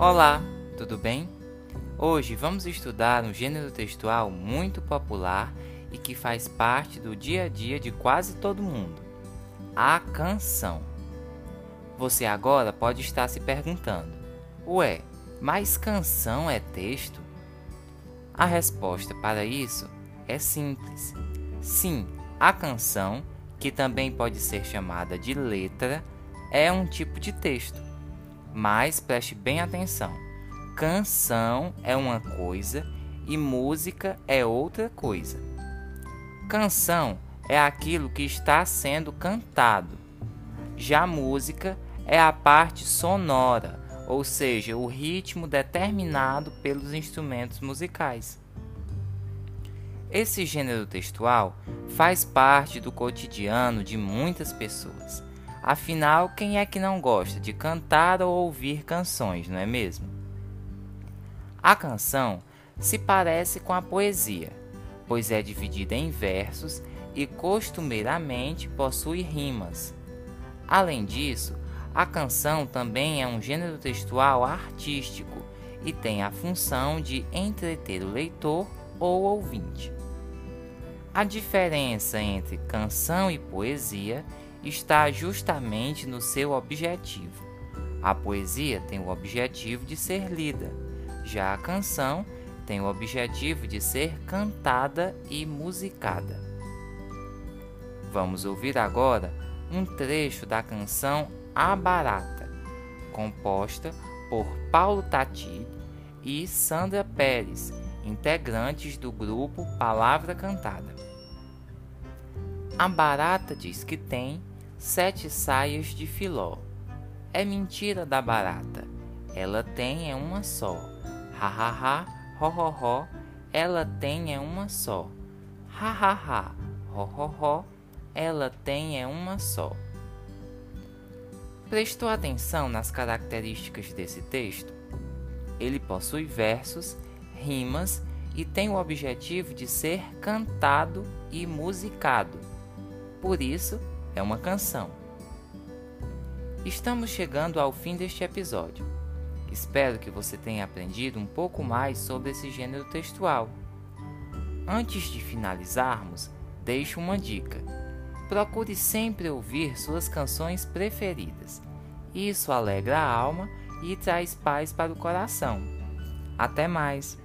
Olá, tudo bem? Hoje vamos estudar um gênero textual muito popular e que faz parte do dia a dia de quase todo mundo: a canção. Você agora pode estar se perguntando: Ué, mas canção é texto? A resposta para isso é simples. Sim, a canção, que também pode ser chamada de letra, é um tipo de texto. Mas preste bem atenção: canção é uma coisa e música é outra coisa. Canção é aquilo que está sendo cantado. Já música é a parte sonora, ou seja, o ritmo determinado pelos instrumentos musicais. Esse gênero textual faz parte do cotidiano de muitas pessoas. Afinal, quem é que não gosta de cantar ou ouvir canções, não é mesmo? A canção se parece com a poesia, pois é dividida em versos e costumeiramente possui rimas. Além disso, a canção também é um gênero textual artístico e tem a função de entreter o leitor ou ouvinte. A diferença entre canção e poesia está justamente no seu objetivo. A poesia tem o objetivo de ser lida, já a canção tem o objetivo de ser cantada e musicada. Vamos ouvir agora um trecho da canção A Barata, composta por Paulo Tati e Sandra Pérez, integrantes do grupo Palavra Cantada. A barata diz que tem sete saias de filó. É mentira da barata. Ela tem é uma só. Ha ha ha, ho ho ho. Ela tem é uma só. Ha ha ha, ho ho ho. Ela tem é uma só. Prestou atenção nas características desse texto? Ele possui versos, rimas e tem o objetivo de ser cantado e musicado. Por isso, é uma canção. Estamos chegando ao fim deste episódio. Espero que você tenha aprendido um pouco mais sobre esse gênero textual. Antes de finalizarmos, deixo uma dica. Procure sempre ouvir suas canções preferidas. Isso alegra a alma e traz paz para o coração. Até mais!